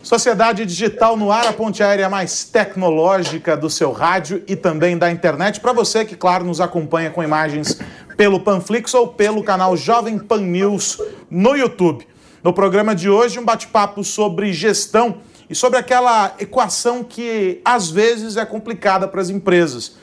Sociedade Digital no ar, a ponte aérea mais tecnológica do seu rádio e também da internet. Para você que, claro, nos acompanha com imagens pelo Panflix ou pelo canal Jovem Pan News no YouTube. No programa de hoje, um bate-papo sobre gestão e sobre aquela equação que às vezes é complicada para as empresas.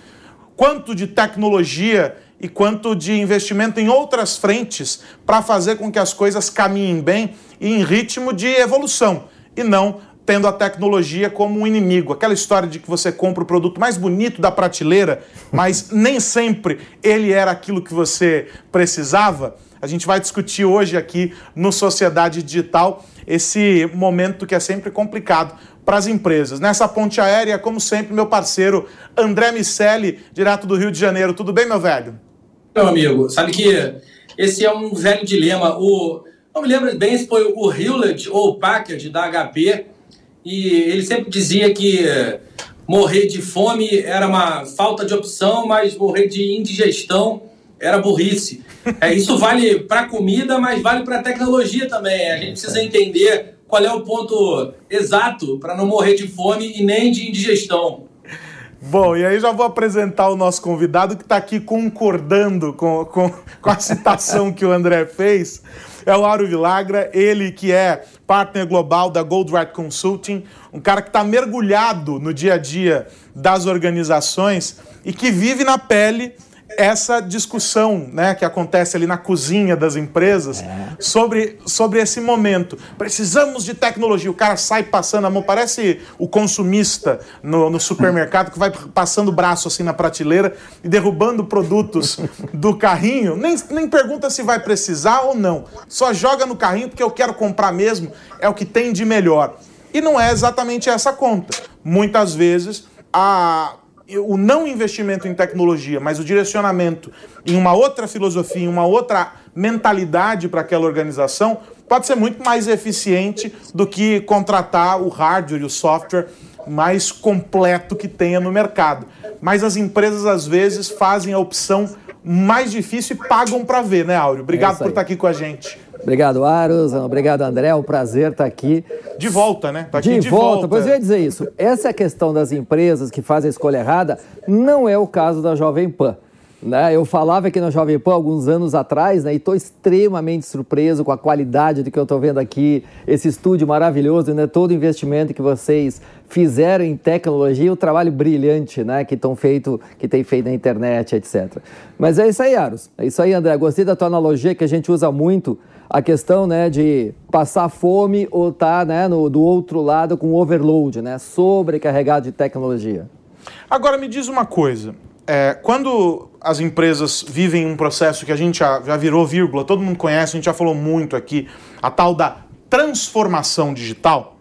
Quanto de tecnologia e quanto de investimento em outras frentes para fazer com que as coisas caminhem bem e em ritmo de evolução e não tendo a tecnologia como um inimigo. Aquela história de que você compra o produto mais bonito da prateleira, mas nem sempre ele era aquilo que você precisava. A gente vai discutir hoje aqui no Sociedade Digital esse momento que é sempre complicado para as empresas. Nessa ponte aérea, como sempre, meu parceiro André Miceli, direto do Rio de Janeiro. Tudo bem, meu velho? Meu amigo, sabe que esse é um velho dilema. O, não me lembro bem se foi o Hewlett ou o Packard da HP, e ele sempre dizia que morrer de fome era uma falta de opção, mas morrer de indigestão era burrice. É, isso vale para comida, mas vale para tecnologia também. A gente precisa entender qual é o ponto exato para não morrer de fome e nem de indigestão. Bom, e aí já vou apresentar o nosso convidado que está aqui concordando com, com, com a citação que o André fez. É o Auro Vilagra, ele que é partner global da Goldratt Consulting, um cara que está mergulhado no dia a dia das organizações e que vive na pele essa discussão né, que acontece ali na cozinha das empresas é. sobre, sobre esse momento. Precisamos de tecnologia. O cara sai passando a mão, parece o consumista no, no supermercado que vai passando o braço assim na prateleira e derrubando produtos do carrinho. Nem, nem pergunta se vai precisar ou não. Só joga no carrinho porque eu quero comprar mesmo, é o que tem de melhor. E não é exatamente essa conta. Muitas vezes a o não investimento em tecnologia, mas o direcionamento em uma outra filosofia, em uma outra mentalidade para aquela organização, pode ser muito mais eficiente do que contratar o hardware e o software mais completo que tenha no mercado. Mas as empresas, às vezes, fazem a opção mais difícil e pagam para ver, né, Áureo? Obrigado é por estar aqui com a gente. Obrigado, Aros. Obrigado, André. É um prazer estar aqui. De volta, né? Tá de, de volta. volta. Pois eu ia dizer isso. Essa é a questão das empresas que fazem a escolha errada não é o caso da Jovem Pan. Né? Eu falava aqui na Jovem Pan alguns anos atrás né? e estou extremamente surpreso com a qualidade do que eu estou vendo aqui, esse estúdio maravilhoso, né? todo o investimento que vocês fizeram em tecnologia, o trabalho brilhante né? que, estão feito, que tem feito na internet, etc. Mas é isso aí, Aros. É isso aí, André. Gostei da tua analogia que a gente usa muito a questão né, de passar fome ou estar tá, né, no, do outro lado com overload, né, sobrecarregado de tecnologia. Agora me diz uma coisa. É, quando as empresas vivem um processo que a gente já, já virou vírgula, todo mundo conhece, a gente já falou muito aqui, a tal da transformação digital,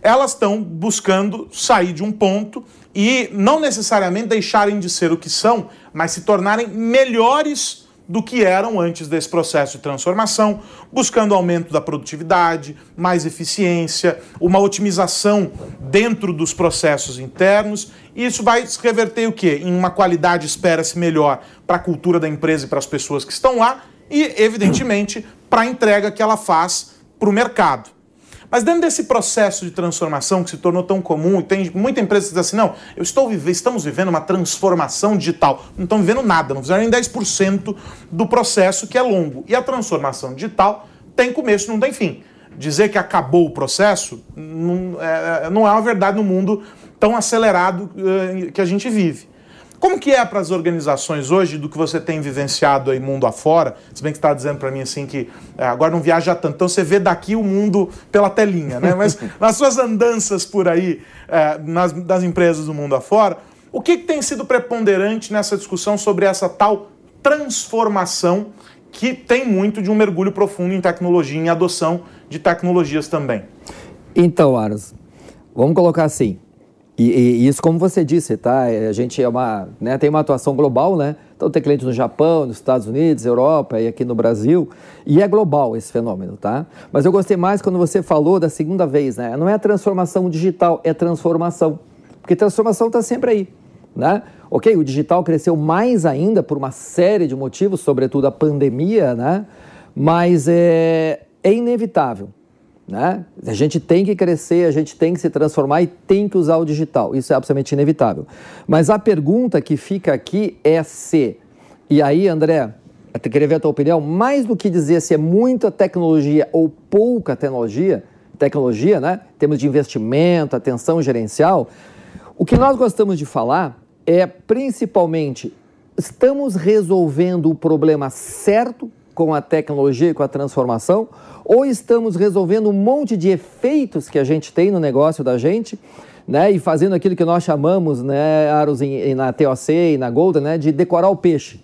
elas estão buscando sair de um ponto e não necessariamente deixarem de ser o que são, mas se tornarem melhores do que eram antes desse processo de transformação, buscando aumento da produtividade, mais eficiência, uma otimização dentro dos processos internos. E isso vai se reverter o quê? Em uma qualidade espera-se melhor para a cultura da empresa e para as pessoas que estão lá e, evidentemente, para a entrega que ela faz para o mercado. Mas dentro desse processo de transformação que se tornou tão comum, tem muita empresa que diz assim: não, eu estou estamos vivendo uma transformação digital. Não estão vivendo nada, não fizeram nem 10% do processo que é longo. E a transformação digital tem começo, não tem fim. Dizer que acabou o processo não é, é não é uma verdade no mundo tão acelerado uh, que a gente vive. Como que é para as organizações hoje, do que você tem vivenciado aí mundo afora? Se bem que está dizendo para mim assim que é, agora não viaja tanto, então você vê daqui o mundo pela telinha, né? Mas nas suas andanças por aí, é, nas, das empresas do mundo afora, O que, que tem sido preponderante nessa discussão sobre essa tal transformação que tem muito de um mergulho profundo em tecnologia, em adoção de tecnologias também? Então, Aras, vamos colocar assim. E, e, isso, como você disse, tá? A gente é uma, né, tem uma atuação global, né? Então tem cliente no Japão, nos Estados Unidos, Europa e aqui no Brasil. E é global esse fenômeno, tá? Mas eu gostei mais quando você falou da segunda vez, né? Não é transformação digital, é transformação. Porque transformação está sempre aí, né? Ok, o digital cresceu mais ainda por uma série de motivos, sobretudo a pandemia, né? Mas é, é inevitável. Né? A gente tem que crescer, a gente tem que se transformar e tem que usar o digital. Isso é absolutamente inevitável. Mas a pergunta que fica aqui é se. E aí, André, eu queria ver a tua opinião. Mais do que dizer se é muita tecnologia ou pouca tecnologia, tecnologia, né? Em termos de investimento, atenção gerencial, o que nós gostamos de falar é principalmente estamos resolvendo o problema certo com a tecnologia e com a transformação ou estamos resolvendo um monte de efeitos que a gente tem no negócio da gente, né, e fazendo aquilo que nós chamamos, né, Aros, em, na TOC e na Golden, né, de decorar o peixe.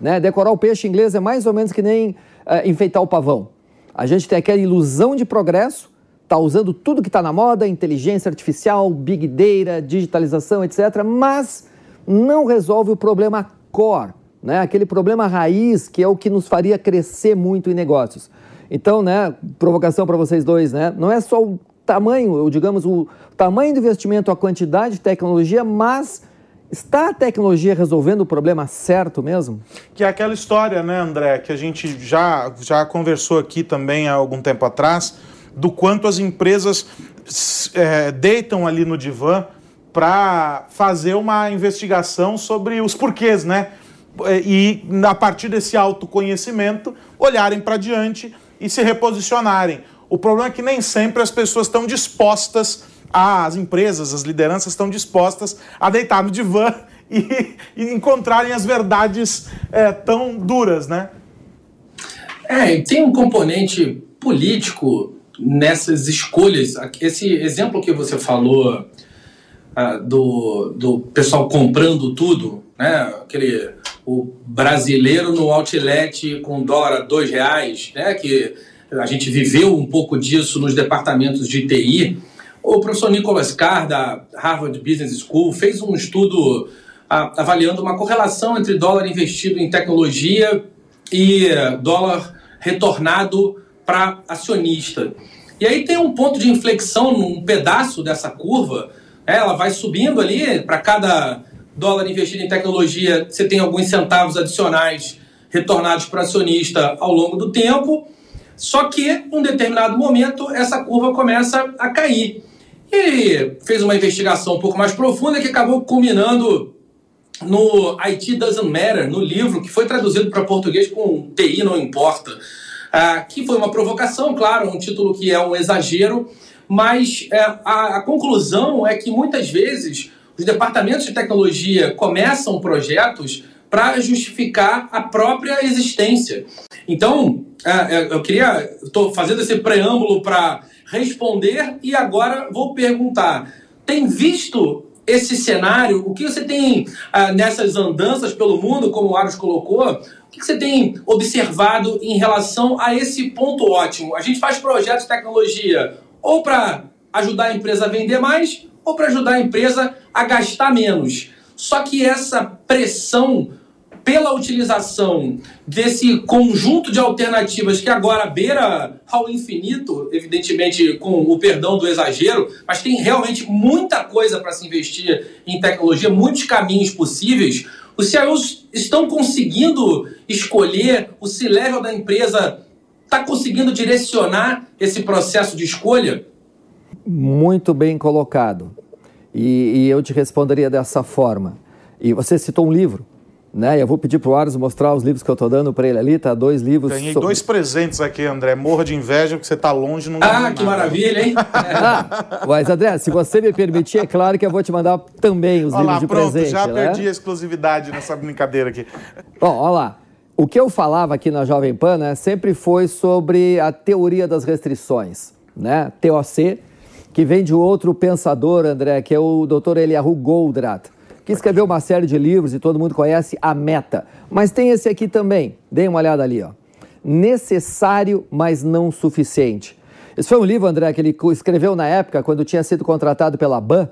Né? Decorar o peixe em inglês é mais ou menos que nem uh, enfeitar o pavão. A gente tem aquela ilusão de progresso, está usando tudo que está na moda, inteligência artificial, big data, digitalização, etc., mas não resolve o problema core, né? aquele problema raiz que é o que nos faria crescer muito em negócios. Então, né, provocação para vocês dois, né? Não é só o tamanho, digamos, o tamanho do investimento, a quantidade de tecnologia, mas está a tecnologia resolvendo o problema certo mesmo? Que é aquela história, né, André, que a gente já, já conversou aqui também há algum tempo atrás, do quanto as empresas é, deitam ali no divã para fazer uma investigação sobre os porquês, né? E a partir desse autoconhecimento, olharem para diante e se reposicionarem. O problema é que nem sempre as pessoas estão dispostas, as empresas, as lideranças estão dispostas a deitar no divã e, e encontrarem as verdades é, tão duras, né? É, tem um componente político nessas escolhas. Esse exemplo que você falou uh, do, do pessoal comprando tudo, né? Aquele o brasileiro no outlet com dólar a dois reais, né? Que a gente viveu um pouco disso nos departamentos de TI. O professor Nicholas Carr, da Harvard Business School, fez um estudo avaliando uma correlação entre dólar investido em tecnologia e dólar retornado para acionista. E aí tem um ponto de inflexão num pedaço dessa curva, né? ela vai subindo ali para cada dólar investido em tecnologia, você tem alguns centavos adicionais retornados para acionista ao longo do tempo. Só que, um determinado momento, essa curva começa a cair. E fez uma investigação um pouco mais profunda que acabou culminando no IT Doesn't Matter, no livro que foi traduzido para português com TI não importa. Ah, que foi uma provocação, claro, um título que é um exagero, mas é, a, a conclusão é que muitas vezes os departamentos de tecnologia começam projetos para justificar a própria existência. Então, é, é, eu queria, estou fazendo esse preâmbulo para responder e agora vou perguntar: tem visto esse cenário? O que você tem ah, nessas andanças pelo mundo, como o Aros colocou? O que você tem observado em relação a esse ponto ótimo? A gente faz projetos de tecnologia ou para ajudar a empresa a vender mais ou para ajudar a empresa a gastar menos. Só que essa pressão pela utilização desse conjunto de alternativas que agora beira ao infinito, evidentemente com o perdão do exagero, mas tem realmente muita coisa para se investir em tecnologia, muitos caminhos possíveis. Os CIOs estão conseguindo escolher, o C-level da empresa está conseguindo direcionar esse processo de escolha? Muito bem colocado. E, e, eu te responderia dessa forma. E você citou um livro, né? Eu vou pedir para o Aros mostrar os livros que eu estou dando para ele ali, tá? Dois livros. Ganhei sobre... dois presentes aqui, André. Morra de inveja porque você está longe, não Ah, que nada. maravilha, hein? ah, mas, André, se você me permitir, é claro que eu vou te mandar também os olha livros lá, de pronto, presente. Já né? perdi a exclusividade nessa brincadeira aqui. Bom, olha lá. O que eu falava aqui na Jovem Pan né, sempre foi sobre a teoria das restrições, né? TOC, que vem de outro pensador, André, que é o Dr. Eliahu Goldratt, que escreveu uma série de livros e todo mundo conhece, A Meta. Mas tem esse aqui também, dê uma olhada ali, ó. Necessário, mas não suficiente. Esse foi um livro, André, que ele escreveu na época, quando tinha sido contratado pela BAN,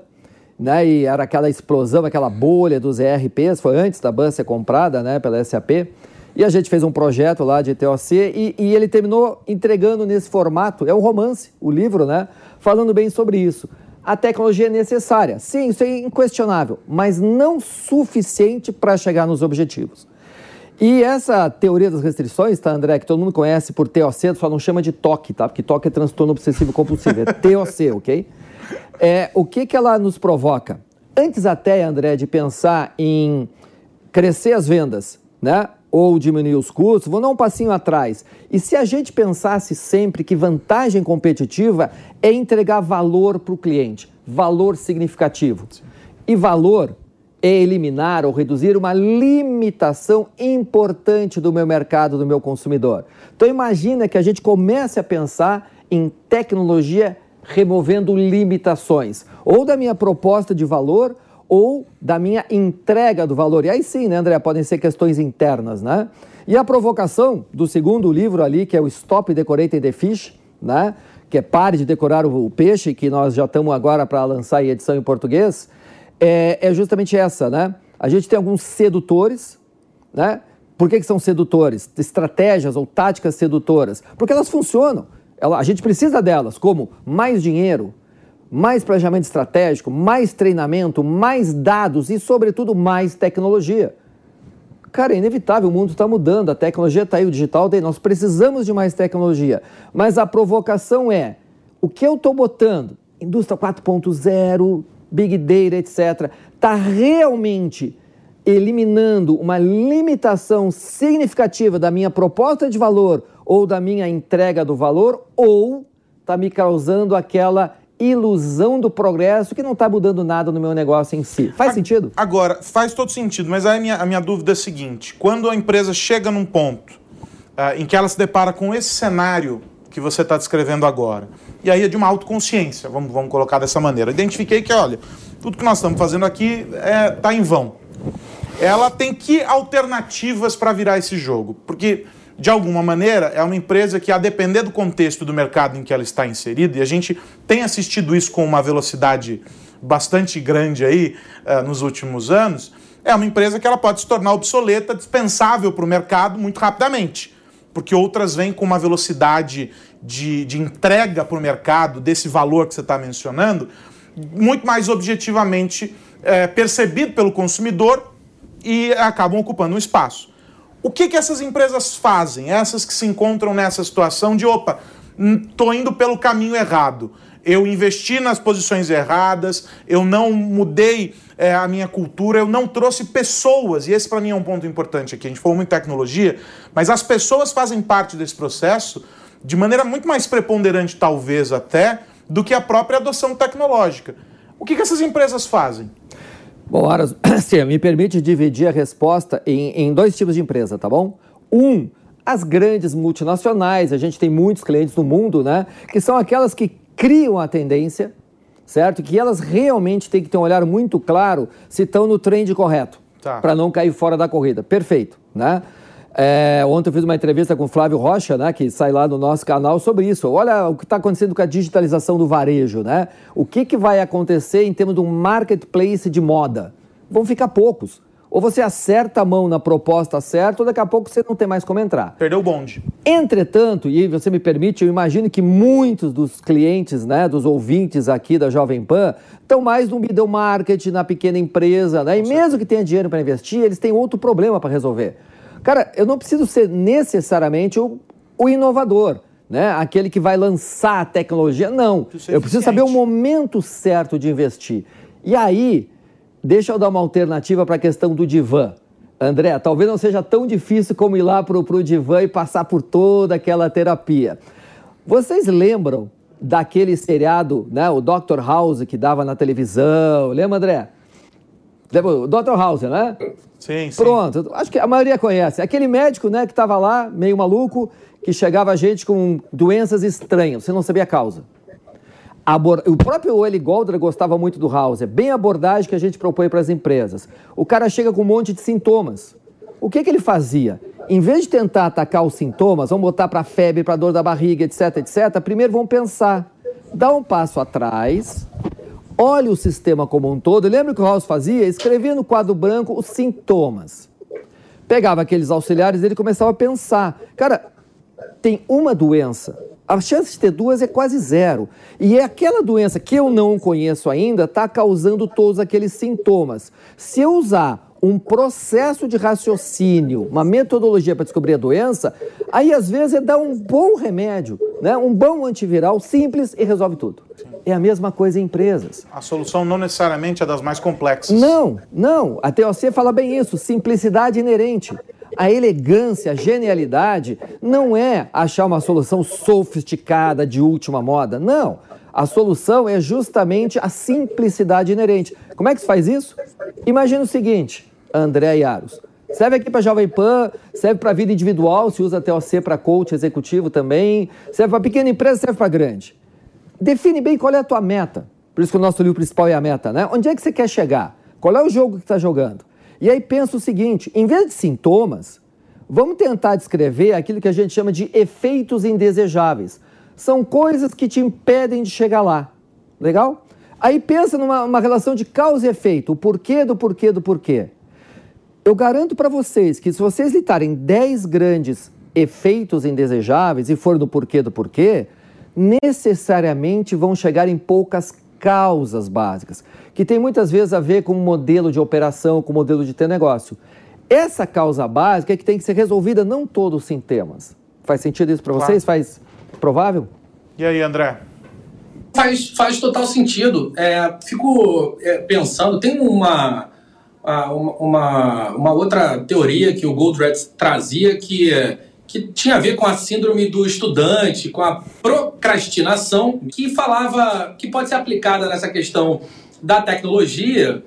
né, e era aquela explosão, aquela bolha dos ERPs, foi antes da BAN ser comprada né, pela SAP. E a gente fez um projeto lá de TOC e, e ele terminou entregando nesse formato, é um romance, o livro, né? Falando bem sobre isso. A tecnologia é necessária, sim, isso é inquestionável, mas não suficiente para chegar nos objetivos. E essa teoria das restrições, tá, André, que todo mundo conhece por TOC, só não chama de TOC, tá? Porque TOC é transtorno obsessivo compulsivo, é TOC, ok? É, o que, que ela nos provoca? Antes até, André, de pensar em crescer as vendas, né? Ou diminuir os custos, vou dar um passinho atrás. E se a gente pensasse sempre que vantagem competitiva é entregar valor para o cliente, valor significativo. E valor é eliminar ou reduzir uma limitação importante do meu mercado, do meu consumidor. Então imagina que a gente comece a pensar em tecnologia removendo limitações, ou da minha proposta de valor, ou da minha entrega do valor. E aí sim, né, André, podem ser questões internas, né? E a provocação do segundo livro ali, que é o Stop Decorating the Fish, né? Que é Pare de Decorar o Peixe, que nós já estamos agora para lançar em edição em português, é, é, justamente essa, né? A gente tem alguns sedutores, né? Por que, que são sedutores? Estratégias ou táticas sedutoras? Porque elas funcionam. Ela, a gente precisa delas, como mais dinheiro, mais planejamento estratégico, mais treinamento, mais dados e, sobretudo, mais tecnologia. Cara, é inevitável, o mundo está mudando, a tecnologia está aí, o digital tem, nós precisamos de mais tecnologia. Mas a provocação é, o que eu estou botando? Indústria 4.0, Big Data, etc., está realmente eliminando uma limitação significativa da minha proposta de valor ou da minha entrega do valor, ou está me causando aquela ilusão do progresso que não está mudando nada no meu negócio em si. Faz sentido? Agora, faz todo sentido, mas aí a minha, a minha dúvida é a seguinte: quando a empresa chega num ponto uh, em que ela se depara com esse cenário que você está descrevendo agora, e aí é de uma autoconsciência, vamos, vamos colocar dessa maneira. Identifiquei que, olha, tudo que nós estamos fazendo aqui está é, tá em vão. Ela tem que alternativas para virar esse jogo? Porque de alguma maneira, é uma empresa que, a depender do contexto do mercado em que ela está inserida, e a gente tem assistido isso com uma velocidade bastante grande aí uh, nos últimos anos, é uma empresa que ela pode se tornar obsoleta, dispensável para o mercado muito rapidamente. Porque outras vêm com uma velocidade de, de entrega para o mercado desse valor que você está mencionando, muito mais objetivamente é, percebido pelo consumidor e acabam ocupando um espaço. O que, que essas empresas fazem? Essas que se encontram nessa situação de, opa, estou indo pelo caminho errado. Eu investi nas posições erradas, eu não mudei é, a minha cultura, eu não trouxe pessoas, e esse para mim é um ponto importante aqui. A gente falou muito em tecnologia, mas as pessoas fazem parte desse processo de maneira muito mais preponderante, talvez até, do que a própria adoção tecnológica. O que, que essas empresas fazem? Bom, Aras, sim, me permite dividir a resposta em, em dois tipos de empresa, tá bom? Um, as grandes multinacionais, a gente tem muitos clientes no mundo, né? Que são aquelas que criam a tendência, certo? Que elas realmente têm que ter um olhar muito claro se estão no trend correto, tá. para não cair fora da corrida. Perfeito, né? É, ontem eu fiz uma entrevista com o Flávio Rocha, né, que sai lá no nosso canal, sobre isso. Olha o que está acontecendo com a digitalização do varejo, né? O que, que vai acontecer em termos de um marketplace de moda? Vão ficar poucos. Ou você acerta a mão na proposta certa, ou daqui a pouco você não tem mais como entrar. Perdeu o bonde. Entretanto, e você me permite, eu imagino que muitos dos clientes, né, dos ouvintes aqui da Jovem Pan, estão mais no middle market, na pequena empresa, né? E mesmo que tenha dinheiro para investir, eles têm outro problema para resolver Cara, eu não preciso ser necessariamente o, o inovador, né? Aquele que vai lançar a tecnologia. Não. Eu preciso saber o momento certo de investir. E aí, deixa eu dar uma alternativa para a questão do divã. André, talvez não seja tão difícil como ir lá para o divã e passar por toda aquela terapia. Vocês lembram daquele seriado, né, o Dr. House, que dava na televisão? Lembra, André? Dr. House, né? Sim, sim. Pronto, acho que a maioria conhece. Aquele médico, né, que estava lá, meio maluco, que chegava a gente com doenças estranhas, você não sabia a causa. O próprio Eli Goldra gostava muito do Hauser, bem a abordagem que a gente propõe para as empresas. O cara chega com um monte de sintomas. O que, que ele fazia? Em vez de tentar atacar os sintomas, vamos botar para febre, para dor da barriga, etc, etc, primeiro vamos pensar, dá um passo atrás, olha o sistema como um todo. Lembra que o House fazia? Escrevia no quadro branco os sintomas. Pegava aqueles auxiliares e ele começava a pensar. Cara, tem uma doença a chance de ter duas é quase zero. E é aquela doença que eu não conheço ainda está causando todos aqueles sintomas. Se eu usar um processo de raciocínio, uma metodologia para descobrir a doença, aí às vezes é dar um bom remédio, né? um bom antiviral simples e resolve tudo. É a mesma coisa em empresas. A solução não necessariamente é das mais complexas. Não, não. A TOC fala bem isso, simplicidade inerente. A elegância, a genialidade não é achar uma solução sofisticada de última moda. Não. A solução é justamente a simplicidade inerente. Como é que se faz isso? Imagina o seguinte, André Yaros. Serve aqui para Jovem Pan, serve para vida individual, se usa TOC para coach executivo também, serve para pequena empresa, serve para grande. Define bem qual é a tua meta. Por isso que o nosso livro principal é a meta, né? Onde é que você quer chegar? Qual é o jogo que está jogando? E aí pensa o seguinte: em vez de sintomas, vamos tentar descrever aquilo que a gente chama de efeitos indesejáveis. São coisas que te impedem de chegar lá. Legal? Aí pensa numa relação de causa e efeito, o porquê do porquê do porquê. Eu garanto para vocês que se vocês listarem 10 grandes efeitos indesejáveis e for do porquê do porquê, necessariamente vão chegar em poucas causas básicas, que tem muitas vezes a ver com o modelo de operação, com o modelo de ter negócio. Essa causa básica é que tem que ser resolvida, não todos os sintomas. Faz sentido isso para claro. vocês? Faz provável? E aí, André? Faz, faz total sentido. É, fico é, pensando, tem uma, uma, uma, outra teoria que o Goldratt trazia que que tinha a ver com a síndrome do estudante, com a procrastinação, que falava, que pode ser aplicada nessa questão da tecnologia,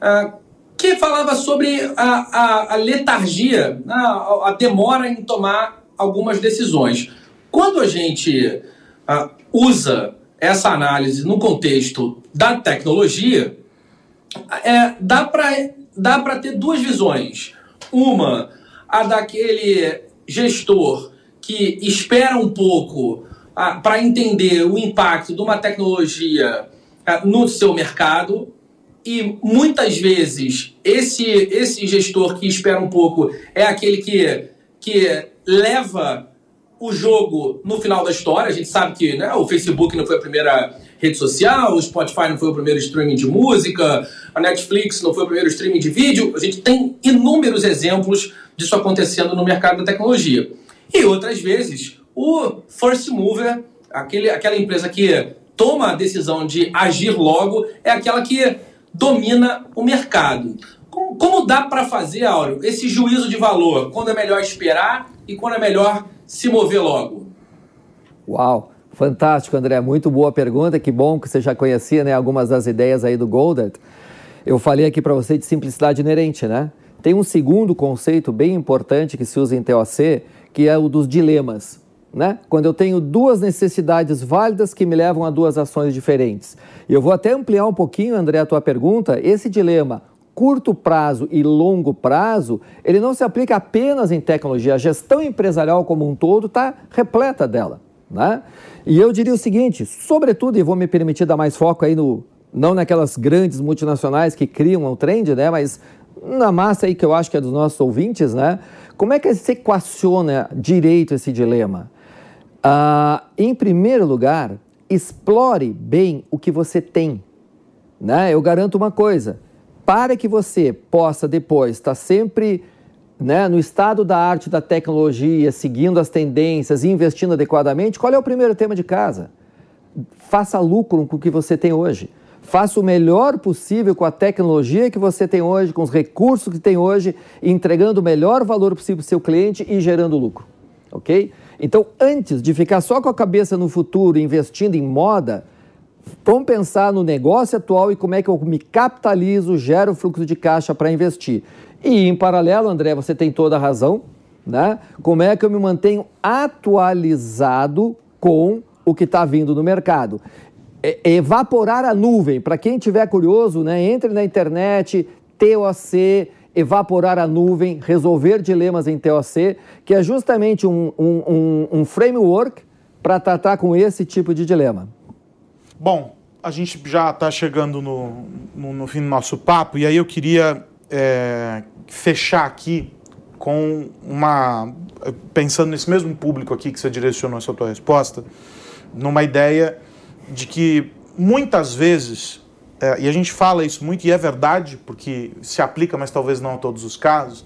uh, que falava sobre a, a, a letargia, a, a, demora em tomar algumas decisões. Quando a gente uh, usa essa análise no contexto da tecnologia, é, dá para dá ter duas visões. Uma, a daquele gestor que espera um pouco para entender o impacto de uma tecnologia no seu mercado e muitas vezes esse, esse gestor que espera um pouco é aquele que, que leva o jogo no final da história. A gente sabe que né, o Facebook não foi a primeira rede social, o Spotify não foi o primeiro streaming de música, a Netflix não foi o primeiro streaming de vídeo. A gente tem inúmeros exemplos disso acontecendo no mercado da tecnologia. E outras vezes, o first mover, aquele, aquela empresa que toma a decisão de agir logo, é aquela que domina o mercado. Como, como dá para fazer, Áureo, esse juízo de valor? Quando é melhor esperar e quando é melhor se mover logo? Uau! Fantástico, André. Muito boa pergunta. Que bom que você já conhecia né, algumas das ideias aí do Goldert. Eu falei aqui para você de simplicidade inerente, né? Tem um segundo conceito bem importante que se usa em TOC, que é o dos dilemas. Né? Quando eu tenho duas necessidades válidas que me levam a duas ações diferentes. E eu vou até ampliar um pouquinho, André, a tua pergunta. Esse dilema curto prazo e longo prazo, ele não se aplica apenas em tecnologia. A gestão empresarial como um todo está repleta dela. Né? E eu diria o seguinte, sobretudo, e vou me permitir dar mais foco aí no, não naquelas grandes multinacionais que criam o trend, né? Mas na massa aí que eu acho que é dos nossos ouvintes, né? Como é que se equaciona direito esse dilema? Ah, em primeiro lugar, explore bem o que você tem. Né? Eu garanto uma coisa: para que você possa depois estar sempre né, no estado da arte da tecnologia, seguindo as tendências e investindo adequadamente, qual é o primeiro tema de casa? Faça lucro com o que você tem hoje. Faça o melhor possível com a tecnologia que você tem hoje, com os recursos que tem hoje, entregando o melhor valor possível para o seu cliente e gerando lucro. Ok? Então, antes de ficar só com a cabeça no futuro, investindo em moda, vamos pensar no negócio atual e como é que eu me capitalizo, gero fluxo de caixa para investir. E em paralelo, André, você tem toda a razão, né? Como é que eu me mantenho atualizado com o que está vindo no mercado? é, evaporar a nuvem. Para quem tiver curioso, né, entre na internet, TOC, evaporar a nuvem, resolver dilemas em TOC, que é justamente um, um, um, um framework para tratar com esse tipo de dilema. Bom, a gente já está chegando no, no, no, fim do nosso papo, e aí eu queria é, fechar aqui com uma. pensando nesse mesmo público aqui que você direcionou essa tua resposta, numa ideia de que muitas vezes, é, e a gente fala isso muito, e é verdade, porque se aplica, mas talvez não a todos os casos,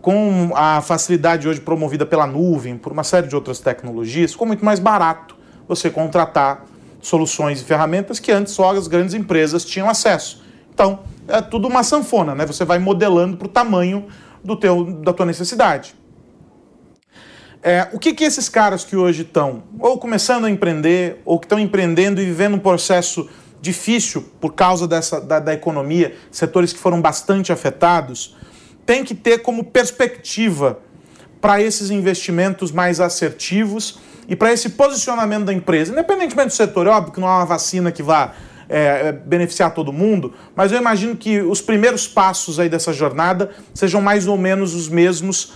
com a facilidade hoje promovida pela nuvem, por uma série de outras tecnologias, ficou muito mais barato você contratar soluções e ferramentas que antes só as grandes empresas tinham acesso. Então, é tudo uma sanfona, né? Você vai modelando para o tamanho do teu, da tua necessidade. É, o que, que esses caras que hoje estão ou começando a empreender, ou que estão empreendendo e vivendo um processo difícil por causa dessa, da, da economia, setores que foram bastante afetados, tem que ter como perspectiva para esses investimentos mais assertivos e para esse posicionamento da empresa, independentemente do setor, é óbvio que não há uma vacina que vá é, é, beneficiar todo mundo, mas eu imagino que os primeiros passos aí dessa jornada sejam mais ou menos os mesmos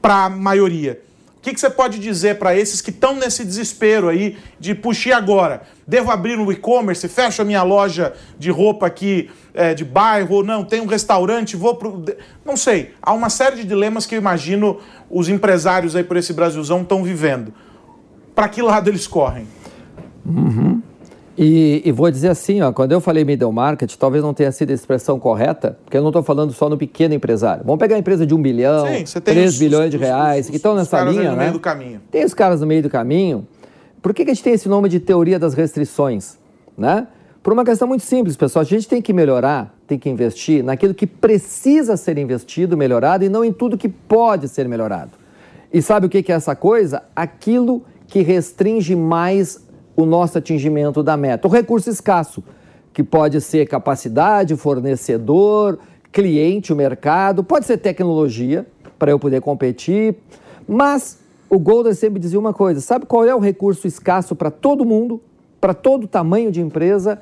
para a maioria. O que, que, você pode dizer para esses que estão nesse desespero aí de puxar agora? Devo abrir um e-commerce? Fecho a minha loja de roupa aqui é, de bairro? Não, tem um restaurante? Vou pro. Não sei. Há uma série de dilemas que eu imagino os empresários aí por esse Brasilzão estão vivendo. Para que lado eles correm? Uhum. E, e, vou dizer assim, ó, quando eu falei middle market, talvez não tenha sido a expressão correta, porque eu não estou falando só no pequeno empresário. Vamos pegar a empresa de um bilhão, Sim, 3 os, bilhões os, de reais, os, que estão nessa linha, no né? meio do caminho. Tem os caras no meio do caminho. Por que, que a gente tem esse nome de teoria das restrições? Né? Por uma questão muito simples, pessoal. A gente tem que melhorar, tem que investir naquilo que precisa ser investido, melhorado, e não em tudo que pode ser melhorado. E sabe o que, que é essa coisa? Aquilo que restringe mais o nosso atingimento da meta. O recurso escasso, que pode ser capacidade, fornecedor, cliente, o mercado, pode ser tecnologia para eu poder competir, mas o Golden sempre dizia uma coisa: sabe qual é o recurso escasso para todo mundo, para todo tamanho de empresa?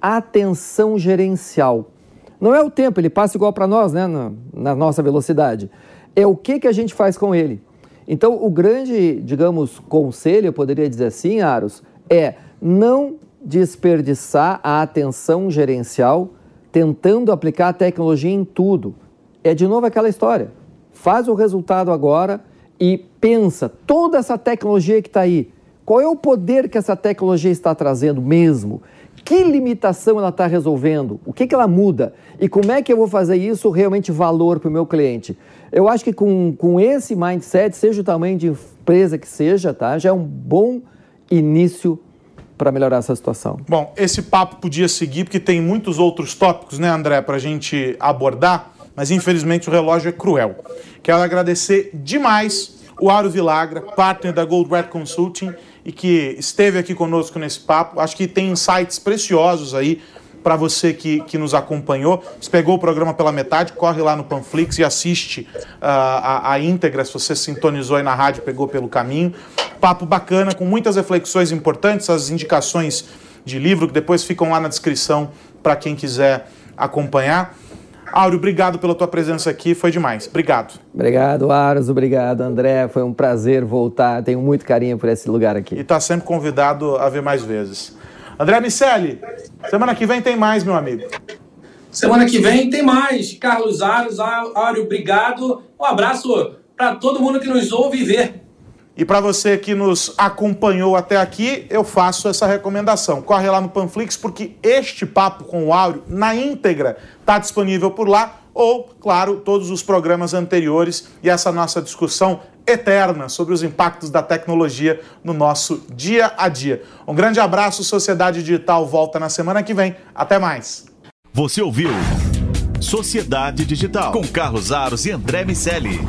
Atenção gerencial. Não é o tempo, ele passa igual para nós, né, na, na, nossa velocidade. É o que, que a gente faz com ele. Então, o grande, digamos, conselho, eu poderia dizer assim, Aros, é não desperdiçar a atenção gerencial tentando aplicar a tecnologia em tudo. É de novo aquela história. Faz o resultado agora e pensa toda essa tecnologia que está aí. Qual é o poder que essa tecnologia está trazendo mesmo? Que limitação ela está resolvendo? O que, que ela muda? E como é que eu vou fazer isso realmente valor para o meu cliente? Eu acho que com, com esse mindset, seja o tamanho de empresa que seja, tá? já é um bom início para melhorar essa situação. Bom, esse papo podia seguir porque tem muitos outros tópicos, né, André, para a gente abordar, mas infelizmente o relógio é cruel. Quero agradecer demais o Aro Vilagra, partner da Gold Red Consulting e que esteve aqui conosco nesse papo. Acho que tem insights preciosos aí para você que, que nos acompanhou. Se pegou o programa pela metade, corre lá no Panflix e assiste uh, a, a íntegra, se você sintonizou aí na rádio, pegou pelo caminho. Papo bacana, com muitas reflexões importantes, as indicações de livro que depois ficam lá na descrição para quem quiser acompanhar. Áureo, obrigado pela tua presença aqui, foi demais. Obrigado. Obrigado, Aros, obrigado, André. Foi um prazer voltar. Tenho muito carinho por esse lugar aqui. E está sempre convidado a ver mais vezes. André Miceli, semana que vem tem mais, meu amigo. Semana que vem tem mais. Carlos Aros, Áureo, obrigado. Um abraço para todo mundo que nos ouve e vê. E para você que nos acompanhou até aqui, eu faço essa recomendação. Corre lá no Panflix, porque este papo com o Áureo, na íntegra, está disponível por lá. Ou, claro, todos os programas anteriores e essa nossa discussão eterna sobre os impactos da tecnologia no nosso dia a dia. Um grande abraço, Sociedade Digital volta na semana que vem. Até mais. Você ouviu Sociedade Digital com Carlos Aros e André Miceli.